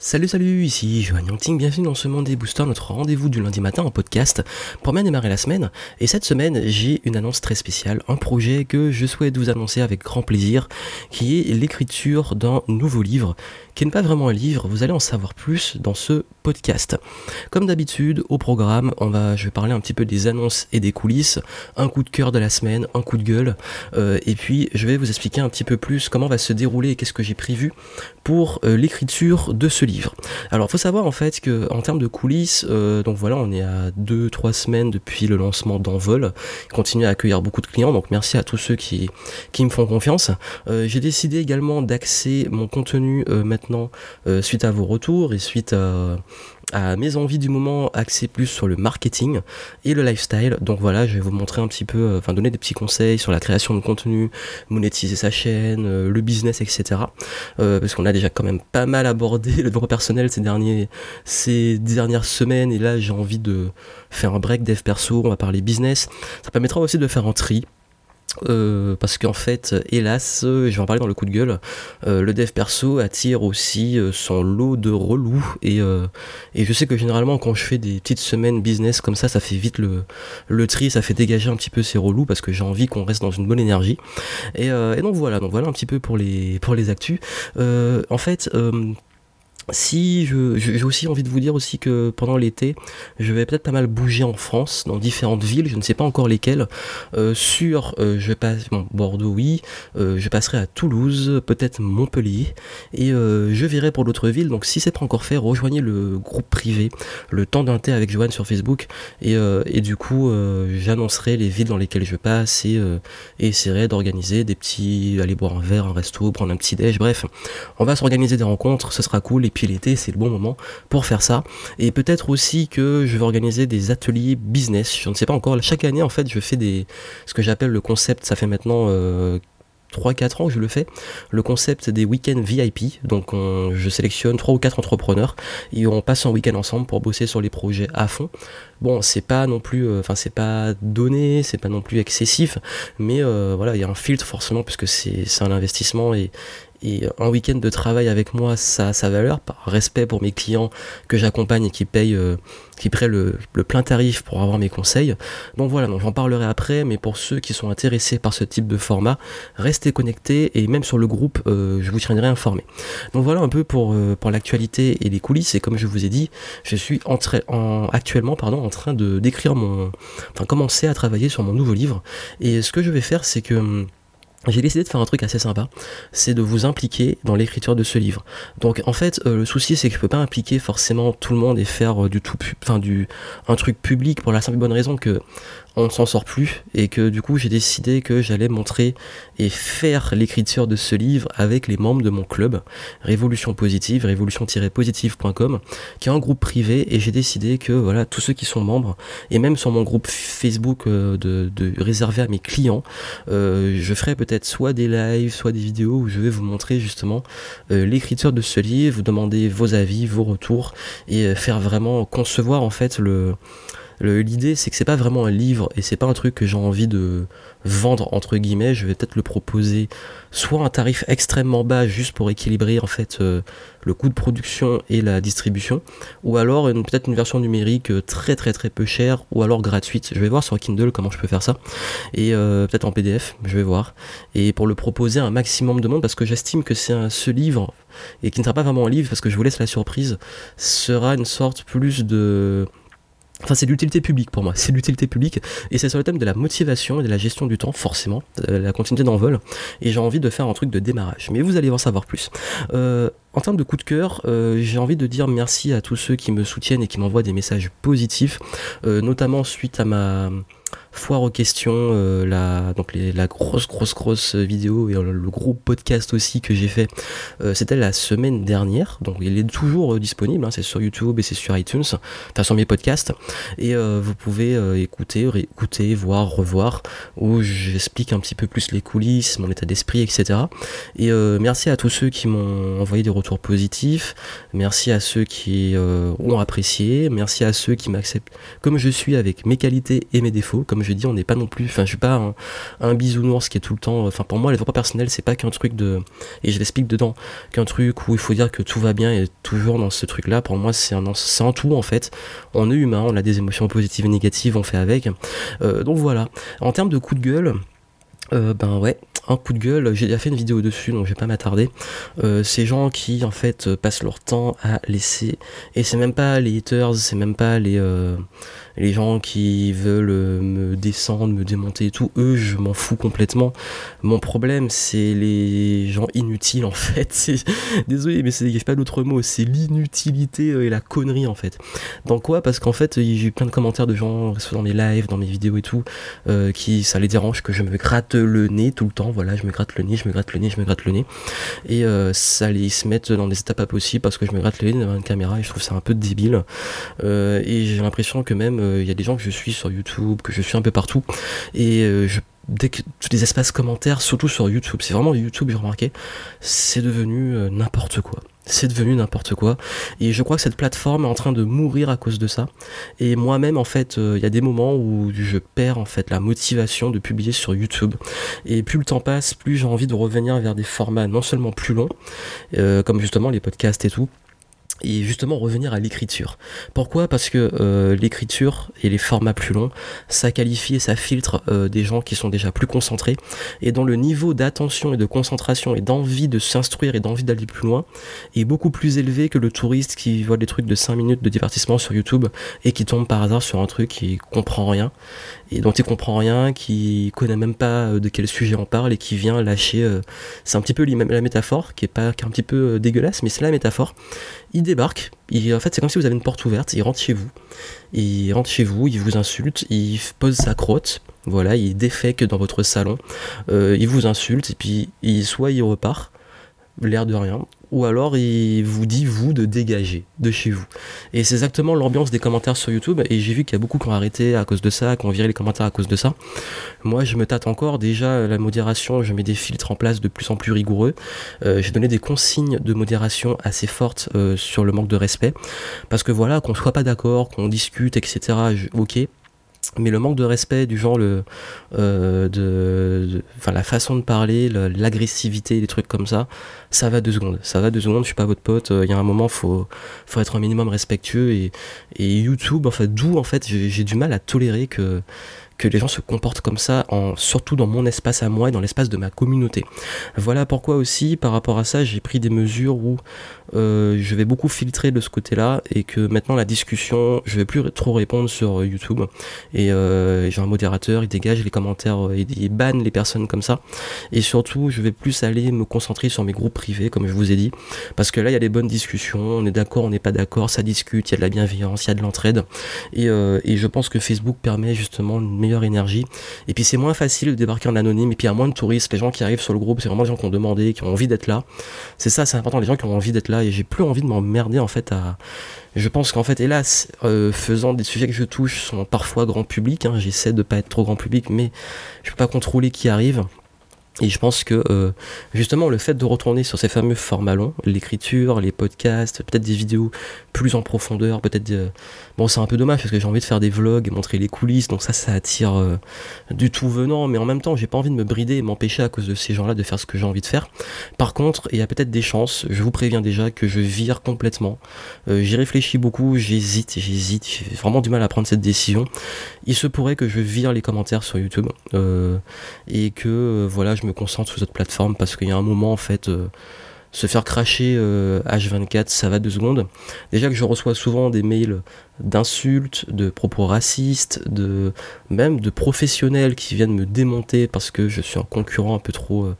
Salut salut, ici Johan Yangting, bienvenue dans ce monde des boosters, notre rendez-vous du lundi matin en podcast pour bien démarrer la semaine. Et cette semaine, j'ai une annonce très spéciale, un projet que je souhaite vous annoncer avec grand plaisir, qui est l'écriture d'un nouveau livre, qui n'est pas vraiment un livre, vous allez en savoir plus dans ce podcast. Comme d'habitude, au programme, on va, je vais parler un petit peu des annonces et des coulisses, un coup de cœur de la semaine, un coup de gueule, euh, et puis je vais vous expliquer un petit peu plus comment va se dérouler et qu'est-ce que j'ai prévu pour euh, l'écriture de ce livre. Alors, faut savoir en fait que en termes de coulisses, euh, donc voilà, on est à 2-3 semaines depuis le lancement d'Envol. Continue à accueillir beaucoup de clients, donc merci à tous ceux qui, qui me font confiance. Euh, j'ai décidé également d'axer mon contenu euh, maintenant suite à vos retours et suite à à mes envies du moment axées plus sur le marketing et le lifestyle. Donc voilà, je vais vous montrer un petit peu, euh, enfin donner des petits conseils sur la création de contenu, monétiser sa chaîne, euh, le business, etc. Euh, parce qu'on a déjà quand même pas mal abordé le droit personnel ces derniers, ces dernières semaines et là j'ai envie de faire un break dev perso, on va parler business. Ça permettra aussi de faire un tri euh, parce qu'en fait, hélas, je vais en parler dans le coup de gueule, euh, le dev perso attire aussi euh, son lot de relous et, et je sais que généralement quand je fais des petites semaines business comme ça, ça fait vite le, le tri, ça fait dégager un petit peu ces relous parce que j'ai envie qu'on reste dans une bonne énergie. Et, et, donc voilà, donc voilà un petit peu pour les, pour les actus. en fait, si je, j'ai aussi envie de vous dire aussi que pendant l'été, je vais peut-être pas mal bouger en France, dans différentes villes, je ne sais pas encore lesquelles. Euh, sur, euh, je passe, bon, Bordeaux, oui, euh, je passerai à Toulouse, peut-être Montpellier, et je verrai pour d'autres villes. Donc si c'est pas encore fait, rejoignez le groupe privé, le temps d'un thé avec Joanne sur Facebook, et, et du coup, j'annoncerai les villes dans lesquelles je passe et, et essaierai d'organiser des petits, aller boire un verre, un resto, prendre un petit déj, bref, on va s'organiser des rencontres, ce sera cool. L'été, c'est le bon moment pour faire ça. Et peut-être aussi que je vais organiser des ateliers business. Je ne sais pas encore. Chaque année, en fait, je fais des ce que j'appelle le concept. Ça fait maintenant euh, 3-4 ans que je le fais, le concept des week-ends VIP. Donc je sélectionne 3 ou 4 entrepreneurs et on passe un week-end ensemble pour bosser sur les projets à fond. Bon, c'est pas non plus, euh, enfin c'est pas donné, c'est pas non plus excessif, mais euh, voilà, il y a un filtre forcément puisque c'est un investissement et, et un week-end de travail avec moi, ça a sa valeur, par respect pour mes clients que j'accompagne et qui payent, euh, qui prennent le, plein tarif pour avoir mes conseils. Donc voilà, donc j'en parlerai après, mais pour ceux qui sont intéressés par ce type de format, restez connectés et même sur le groupe, euh, je vous tiendrai informé. Donc voilà un peu pour, euh, pour l'actualité et les coulisses. Et comme je vous ai dit, je suis en, en actuellement pardon, en train de d'écrire mon, enfin commencer à travailler sur mon nouveau livre. Et ce que je vais faire, c'est que hum, j'ai décidé de faire un truc assez sympa, c'est de vous impliquer dans l'écriture de ce livre. Donc en fait, euh, le souci c'est que je peux pas impliquer forcément tout le monde et faire euh, du tout, enfin du un truc public pour la simple et bonne raison que on ne s'en sort plus et que du coup j'ai décidé que j'allais montrer et faire l'écriture de ce livre avec les membres de mon club Révolution Positive, révolution-positive.com qui est un groupe privé et j'ai décidé que voilà tous ceux qui sont membres et même sur mon groupe Facebook euh, de, réservé à mes clients, euh, je ferai peut-être soit des lives, soit des vidéos où je vais vous montrer justement euh, l'écriture de ce livre, vous demander vos avis, vos retours et faire vraiment concevoir en fait le L'idée, c'est que c'est pas vraiment un livre et c'est pas un truc que j'ai envie de vendre entre guillemets. Je vais peut-être le proposer soit un tarif extrêmement bas juste pour équilibrer en fait euh, le coût de production et la distribution, ou alors peut-être une version numérique euh, très très très peu chère ou alors gratuite. Je vais voir sur Kindle comment je peux faire ça et euh, peut-être en PDF. Je vais voir et pour le proposer à un maximum de monde parce que j'estime que c'est ce livre et qui ne sera pas vraiment un livre parce que je vous laisse la surprise sera une sorte plus de Enfin, c'est l'utilité publique pour moi, c'est l'utilité publique, et c'est sur le thème de la motivation et de la gestion du temps, forcément, euh, la continuité d'envol, et j'ai envie de faire un truc de démarrage, mais vous allez en savoir plus. Euh, en termes de coup de cœur, euh, j'ai envie de dire merci à tous ceux qui me soutiennent et qui m'envoient des messages positifs, notamment suite à ma foire aux questions, euh, la, donc la grosse, grosse, grosse vidéo et le gros podcast aussi que j'ai fait, euh, c'était la semaine dernière. Donc il est toujours euh, disponible, hein, c'est sur YouTube et c'est sur iTunes, enfin sur mes podcasts. Et vous pouvez écouter, réécouter, voir, revoir, où j'explique un petit peu plus les coulisses, mon état d'esprit, etc. Et merci à tous ceux qui m'ont envoyé des retours positifs, merci à ceux qui ont apprécié, merci à ceux qui m'acceptent comme je suis avec mes qualités et mes défauts, comme je dis, on n'est pas non plus, enfin, je suis pas un, bisounours qui est tout le temps, enfin, pour moi, les pas personnel, c'est pas qu'un truc de, et je l'explique dedans, qu'un truc où il faut dire que tout va bien et toujours dans ce truc-là. Pour moi, c'est un, c'est un tout en fait. On est humain, on a des émotions positives et négatives, on fait avec. Euh, donc voilà. En termes de coup de gueule, euh, ben ouais, un coup de gueule, j'ai déjà fait une vidéo dessus donc je vais pas m'attarder. Euh, ces gens qui en fait passent leur temps à laisser, et c'est même pas les haters, c'est même pas les, les gens qui veulent euh, me descendre, me démonter et tout, eux, je m'en fous complètement. Mon problème, c'est les gens inutiles, en fait. Désolé, mais c'est pas d'autre mot. C'est l'inutilité euh, et la connerie, en fait. Dans quoi? Parce qu'en fait, j'ai eu plein de commentaires de gens, dans mes lives, dans mes vidéos et tout, euh, qui ça les dérange que je me gratte le nez tout le temps. Voilà, je me gratte le nez, je me gratte le nez, je me gratte le nez. Et ça les se mettre dans des états pas possibles parce que je me gratte le nez devant une caméra et je trouve ça un peu débile. et j'ai l'impression que même il y a des gens que je suis sur YouTube, que je suis un peu partout, et euh, dès que tous les espaces commentaires, surtout sur YouTube, c'est vraiment YouTube, j'ai remarqué, c'est devenu euh, n'importe quoi. C'est devenu n'importe quoi. Et je crois que cette plateforme est en train de mourir à cause de ça. Et moi-même, en fait, euh, il y a des moments où je perds en fait la motivation de publier sur YouTube. Et plus le temps passe, plus j'ai envie de revenir vers des formats non seulement plus longs, comme justement les podcasts et tout, et justement revenir à l'écriture. Pourquoi? Parce que euh, l'écriture et les formats plus longs, ça qualifie et ça filtre euh, des gens qui sont déjà plus concentrés et dont le niveau d'attention et de concentration et d'envie de s'instruire et d'envie d'aller plus loin est beaucoup plus élevé que le touriste qui voit des trucs de 5 minutes de divertissement sur YouTube et qui tombe par hasard sur un truc qui comprend rien et dont il comprend rien, qui connaît même pas euh, de quel sujet on parle et qui vient lâcher. c'est un petit peu la métaphore qui est pas qui est un petit peu dégueulasse, mais c'est la métaphore. Il débarque, en fait c'est comme si vous avez une porte ouverte, il rentre chez vous, il rentre chez vous, il vous insulte, il pose sa crotte, voilà, il défèque dans votre salon, euh, il vous insulte et puis il, soit il repart, l'air de rien, ou alors il vous dit vous de dégager de chez vous. Et c'est exactement l'ambiance des commentaires sur YouTube, et j'ai vu qu'il y a beaucoup qui ont arrêté à cause de ça, qui ont viré les commentaires à cause de ça. Moi je me tâte encore, déjà la modération, je mets des filtres en place de plus en plus rigoureux. Euh, j'ai donné des consignes de modération assez fortes euh, sur le manque de respect, parce que voilà, qu'on soit pas d'accord, qu'on discute, etc. ok, mais le manque de respect du genre le euh, de, enfin la façon de parler l'agressivité des trucs comme ça ça va deux secondes. Ça va deux secondes je suis pas votre pote euh, il y a un moment faut faut être un minimum respectueux et, et YouTube en fait d'où en fait j'ai du mal à tolérer que que les gens se comportent comme ça, en, surtout dans mon espace à moi et dans l'espace de ma communauté. Voilà pourquoi aussi, par rapport à ça, j'ai pris des mesures où euh, je vais beaucoup filtrer de ce côté-là et que maintenant la discussion, je vais plus trop répondre sur YouTube. Et euh, j'ai un modérateur, il dégage les commentaires, euh, il, banne les personnes comme ça. Et surtout je vais plus aller me concentrer sur mes groupes privés comme je vous ai dit. Parce que là il y a des bonnes discussions, on est d'accord, on n'est pas d'accord, ça discute, il y a de la bienveillance, il y a de l'entraide. Et, et je pense que Facebook permet justement une énergie. Et puis c'est moins facile de débarquer en anonyme, et puis il y a moins de touristes, les gens qui arrivent sur le groupe, c'est vraiment les gens qui ont demandé, qui ont envie d'être là. C'est ça, c'est important, les gens qui ont envie d'être là, et j'ai plus envie de m'emmerder en fait à... Je pense qu'en fait, hélas, euh, faisant des sujets que je touche sont parfois grand public, hein, j'essaie de pas être trop grand public, mais je peux pas contrôler qui arrive. Et je pense que euh, justement le fait de retourner sur ces fameux formats longs, l'écriture, les podcasts, peut-être des vidéos plus en profondeur, peut-être bon c'est un peu dommage parce que j'ai envie de faire des vlogs et montrer les coulisses, donc ça ça attire euh, du tout venant, mais en même temps j'ai pas envie de me brider et m'empêcher à cause de ces gens-là de faire ce que j'ai envie de faire. Par contre, il y a peut-être des chances, je vous préviens déjà que je vire complètement. Euh, j'y réfléchis beaucoup, j'hésite, j'hésite, j'ai vraiment du mal à prendre cette décision. Il se pourrait que je vire les commentaires sur YouTube et que voilà je me concentre sur cette plateforme parce qu'il y a un moment en fait euh, se faire cracher H24 euh, ça va deux secondes. Déjà que je reçois souvent des mails d'insultes de propos racistes de même de professionnels qui viennent me démonter parce que je suis un concurrent un peu trop euh,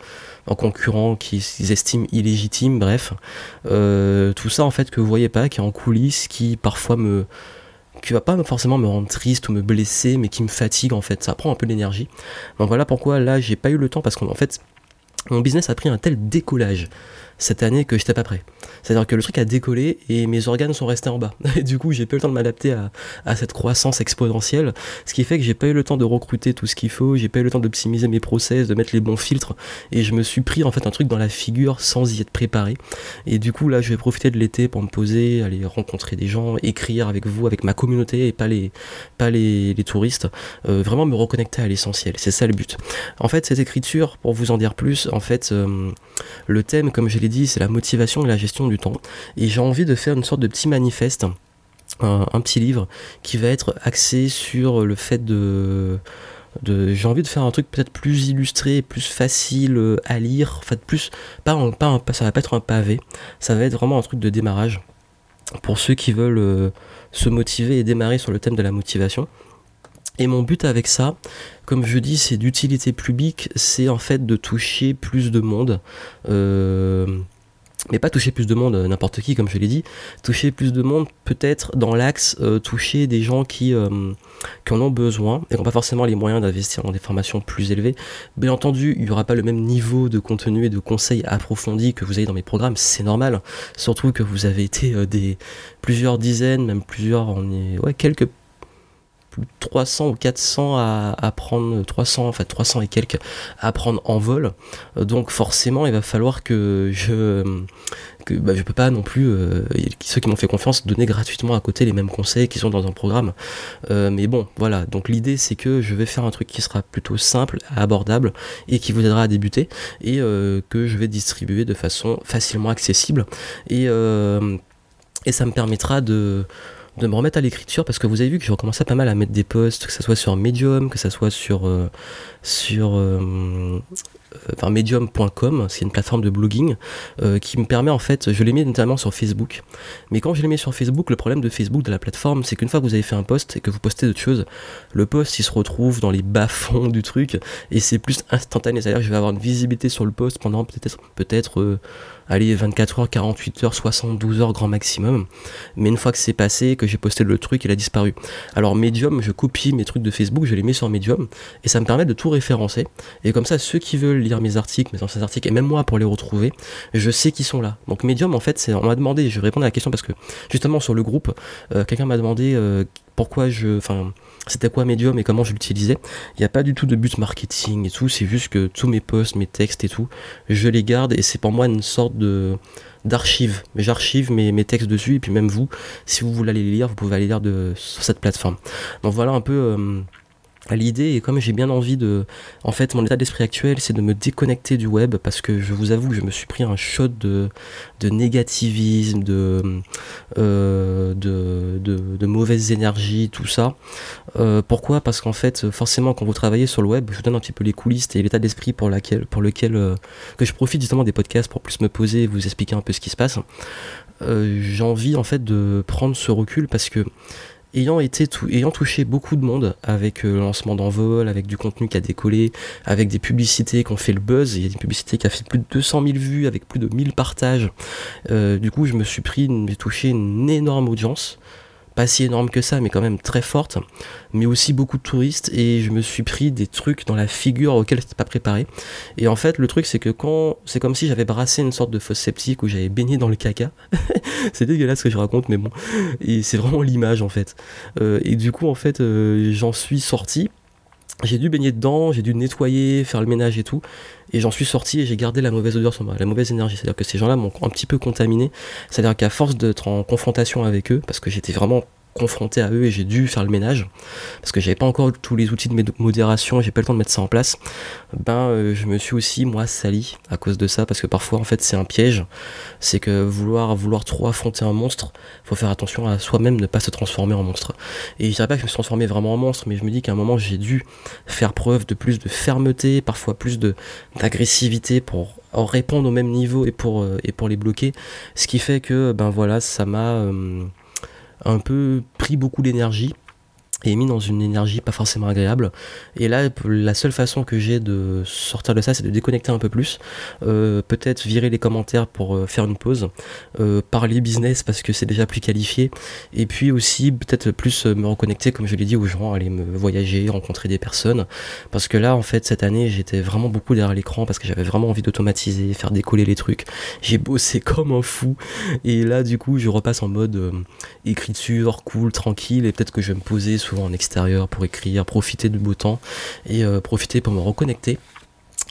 un concurrent qu'ils estiment illégitime bref. Tout ça en fait que vous voyez pas qui est en coulisses qui parfois me qui va pas forcément me rendre triste ou me blesser, mais qui me fatigue en fait. Ça prend un peu d'énergie. Donc voilà pourquoi là j'ai pas eu le temps parce qu'en fait mon business a pris un tel décollage cette année que j'étais pas prêt. C'est-à-dire que le truc a décollé et mes organes sont restés en bas. Et du coup, j'ai pas eu le temps de m'adapter à, cette croissance exponentielle, ce qui fait que j'ai pas eu le temps de recruter tout ce qu'il faut, j'ai pas eu le temps d'optimiser mes process, de mettre les bons filtres, et je me suis pris en fait un truc dans la figure sans y être préparé. Et du coup, là, je vais profiter de l'été pour me poser, aller rencontrer des gens, écrire avec vous, avec ma communauté et pas les, pas les, les touristes. Euh, vraiment me reconnecter à l'essentiel. C'est ça le but. En fait, cette écriture, pour vous en dire plus, en fait, euh, le thème, comme je l'ai dit, c'est la motivation et la gestion du Et j'ai envie de faire une sorte de petit manifeste. Un, petit livre qui va être axé sur le fait de, j'ai envie de faire un truc peut-être plus illustré, plus facile à lire, en fait plus pas, pas ça va pas être un pavé, ça va être vraiment un truc de démarrage pour ceux qui veulent euh, se motiver et démarrer sur le thème de la motivation. Et mon but avec ça, comme je dis, c'est d'utilité publique, c'est en fait de toucher plus de monde. Euh, mais pas toucher plus de monde, euh, n'importe qui, comme je l'ai dit. Toucher plus de monde, peut-être dans l'axe, euh, toucher des gens qui, qui en ont besoin et qui n'ont pas forcément les moyens d'investir dans des formations plus élevées. Bien entendu, il n'y aura pas le même niveau de contenu et de conseils approfondis que vous avez dans mes programmes, c'est normal. Surtout que vous avez été des plusieurs dizaines, même plusieurs, on est, ouais, quelques 300 ou 400 à, prendre 300 enfin 300 et quelques à prendre en vol. Donc forcément il va falloir que je que bah, je peux pas non plus euh, ceux qui m'ont fait confiance donner gratuitement à côté les mêmes conseils qui sont dans un programme. Euh, mais bon voilà. Donc l'idée c'est que je vais faire un truc qui sera plutôt simple abordable et qui vous aidera à débuter et euh, que je vais distribuer de façon facilement accessible. Et et ça me permettra de de me remettre à l'écriture parce que vous avez vu que j'ai recommencé pas mal à mettre des posts, que ce soit sur Medium, que ce soit sur, euh, sur euh, enfin medium.com, c'est une plateforme de blogging euh, qui me permet en fait, je l'ai mis notamment sur Facebook, mais quand je l'ai mis sur Facebook, le problème de Facebook, de la plateforme, c'est qu'une fois que vous avez fait un post et que vous postez d'autres choses, le post il se retrouve dans les bas-fonds du truc et c'est plus instantané, c'est-à-dire que je vais avoir une visibilité sur le post pendant peut-être peut-être allez, 24 heures, 48 heures, 72 heures grand maximum. Mais une fois que c'est passé, que j'ai posté le truc, il a disparu. Alors Medium, je copie mes trucs de Facebook, je les mets sur Medium, et ça me permet de tout référencer. Et comme ça, ceux qui veulent lire mes articles, mes anciens articles, et même moi pour les retrouver, je sais qu'ils sont là. Donc Medium, en fait, c'est, on m'a demandé, je vais répondre à la question parce que justement sur le groupe, euh, quelqu'un m'a demandé euh, pourquoi je, enfin, c'était quoi Medium et comment je l'utilisais. Il n'y a pas du tout de but marketing et tout, c'est juste que tous mes posts, mes textes et tout, je les garde et c'est pour moi une sorte de d'archive. J'archive mes, textes dessus et puis même vous, si vous voulez aller les lire, vous pouvez aller lire de, sur cette plateforme. Donc voilà un peu euh, l'idée et comme j'ai bien envie de en fait mon état d'esprit actuel c'est de me déconnecter du web parce que je vous avoue que je me suis pris un shot de, négativisme de, euh, de, de, mauvaises énergies tout ça. Euh, pourquoi? Parce qu'en fait forcément quand vous travaillez sur le web je vous donne un petit peu les coulisses et l'état d'esprit pour lequel euh, que je profite justement des podcasts pour plus me poser et vous expliquer un peu ce qui se passe. J'ai envie en fait de prendre ce recul parce que ayant touché beaucoup de monde avec euh, le lancement d'envol, avec du contenu qui a décollé, avec des publicités qui ont fait le buzz, il y a des publicités qui a fait plus de 200 000 vues, avec plus de 1000 partages. Euh, du coup, je me suis pris, j'ai touché une énorme audience pas si énorme que ça, mais quand même très forte, mais aussi beaucoup de touristes, et je me suis pris des trucs dans la figure auxquels j'étais pas préparé. Et en fait, le truc, c'est que quand. C'est comme si j'avais brassé une sorte de fausse sceptique où j'avais baigné dans le caca. c'est dégueulasse ce que je raconte, mais bon. Et c'est vraiment l'image, en fait. Euh, et du coup, en fait, euh, j'en suis sorti j'ai dû baigner dedans, j'ai dû nettoyer, faire le ménage et tout, et j'en suis sorti et j'ai gardé la mauvaise odeur sur moi, la mauvaise énergie. C'est-à-dire que ces gens-là m'ont un petit peu contaminé. C'est-à-dire qu'à force d'être en confrontation avec eux, parce que j'étais vraiment confronté à eux et j'ai dû faire le ménage parce que j'avais pas encore tous les outils de modération, j'ai pas le temps de mettre ça en place. Ben, euh, je me suis aussi moi sali à cause de ça parce que parfois en fait c'est un piège. C'est que vouloir vouloir trop affronter un monstre, faut faire attention à soi-même ne pas se transformer en monstre. Et je dirais pas que je me suis transformé vraiment en monstre, mais je me dis qu'à un moment j'ai dû faire preuve de plus de fermeté, parfois plus de d'agressivité pour répondre au même niveau et pour euh, et pour les bloquer. Ce qui fait que ben voilà ça m'a euh, un peu pris beaucoup d'énergie. Et mis dans une énergie pas forcément agréable. Et là, la seule façon que j'ai de sortir de ça, c'est de déconnecter un peu plus. Euh, peut-être virer les commentaires pour euh, faire une pause. Euh, parler business parce que c'est déjà plus qualifié. Et puis aussi, peut-être plus me reconnecter, comme je l'ai dit, aux gens, aller me voyager, rencontrer des personnes. Parce que là, en fait, cette année, j'étais vraiment beaucoup derrière l'écran parce que j'avais vraiment envie d'automatiser, faire décoller les trucs. J'ai bossé comme un fou. Et là, du coup, je repasse en mode écriture, cool, tranquille. Et peut-être que je vais me poser souvent en extérieur pour écrire, profiter du beau temps et euh, profiter pour me reconnecter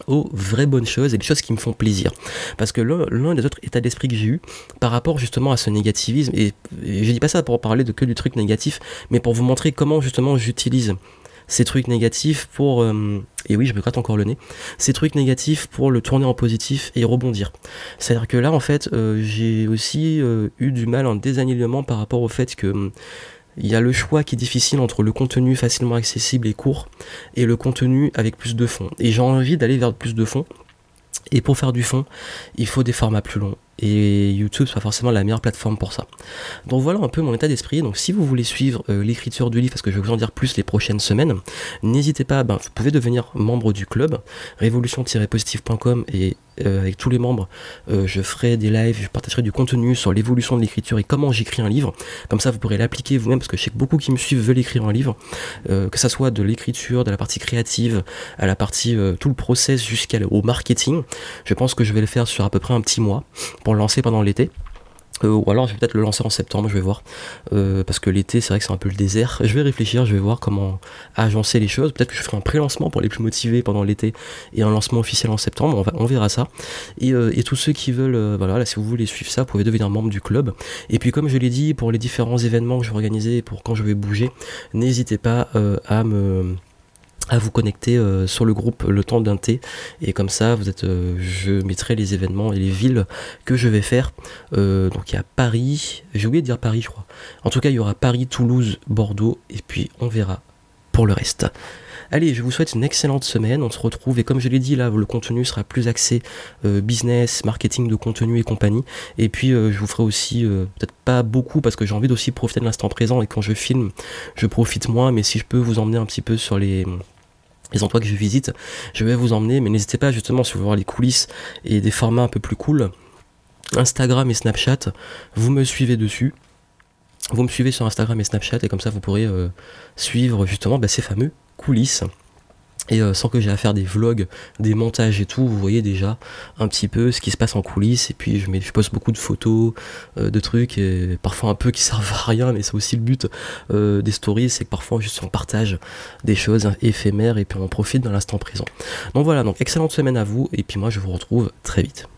aux vraies bonnes choses et les choses qui me font plaisir. Parce que l'un des autres états d'esprit que j'ai eu par rapport justement à ce négativisme, et, je dis pas ça pour parler de que du truc négatif, mais pour vous montrer comment justement j'utilise ces trucs négatifs pour... Euh, et oui, je me gratte encore le nez. Ces trucs négatifs pour le tourner en positif et rebondir. C'est-à-dire que là, en fait, euh, j'ai aussi eu du mal en désalignement par rapport au fait que il y a le choix qui est difficile entre le contenu facilement accessible et court et le contenu avec plus de fond. Et j'ai envie d'aller vers plus de fond. Et pour faire du fond, il faut des formats plus longs. Et YouTube pas forcément la meilleure plateforme pour ça. Donc voilà un peu mon état d'esprit. Donc si vous voulez suivre euh, l'écriture du livre, parce que je vais vous en dire plus les prochaines semaines, n'hésitez pas, ben, vous pouvez devenir membre du club, révolution-positive.com et euh, avec tous les membres, euh, je ferai des lives, je partagerai du contenu sur l'évolution de l'écriture et comment j'écris un livre. Comme ça, vous pourrez l'appliquer vous-même, parce que je sais que beaucoup qui me suivent veulent écrire un livre, que ça soit de l'écriture, de la partie créative, à la partie tout le process jusqu'au marketing. Je pense que je vais le faire sur à peu près un petit mois lancer pendant l'été. Euh, ou alors je vais peut-être le lancer en septembre, je vais voir. Euh, parce que l'été, c'est vrai que c'est un peu le désert. Je vais réfléchir, je vais voir comment agencer les choses. Peut-être que je ferai un pré-lancement pour les plus motivés pendant l'été et un lancement officiel en septembre. On, va, on verra ça. Et, euh, tous ceux qui veulent, voilà, là, si vous voulez suivre ça, vous pouvez devenir membre du club. Et puis, comme je l'ai dit, pour les différents événements que je vais organiser, pour quand je vais bouger, n'hésitez pas à me à vous connecter euh, sur le groupe le temps d'un thé. Et comme ça vous êtes euh, je mettrai les événements et les villes que je vais faire. Euh, donc il y a Paris. J'ai oublié de dire Paris je crois. En tout cas il y aura Paris Toulouse Bordeaux. Et puis on verra pour le reste Allez, je vous souhaite une excellente semaine. On se retrouve et comme je l'ai dit là, le contenu sera plus axé business, marketing de contenu et compagnie. Et puis je vous ferai aussi peut-être pas beaucoup parce que j'ai envie d'aussi profiter de l'instant présent et quand je filme, je profite moins. Mais si je peux vous emmener un petit peu sur les les endroits que je visite, je vais vous emmener, mais n'hésitez pas justement si vous voulez voir les coulisses et des formats un peu plus cool, Instagram et Snapchat, vous me suivez dessus. Vous me suivez sur Instagram et Snapchat et comme ça vous pourrez euh, suivre justement bah, ces fameux coulisses. Et euh, sans que j'ai à faire des vlogs, des montages et tout, vous voyez déjà un petit peu ce qui se passe en coulisses. Et puis je, mets, poste beaucoup de photos, euh, de trucs, et parfois un peu qui servent à rien, mais c'est aussi le but euh, des stories, c'est que parfois juste on partage des choses éphémères et puis on profite dans l'instant présent. Donc voilà, donc excellente semaine à vous, et puis moi je vous retrouve très vite.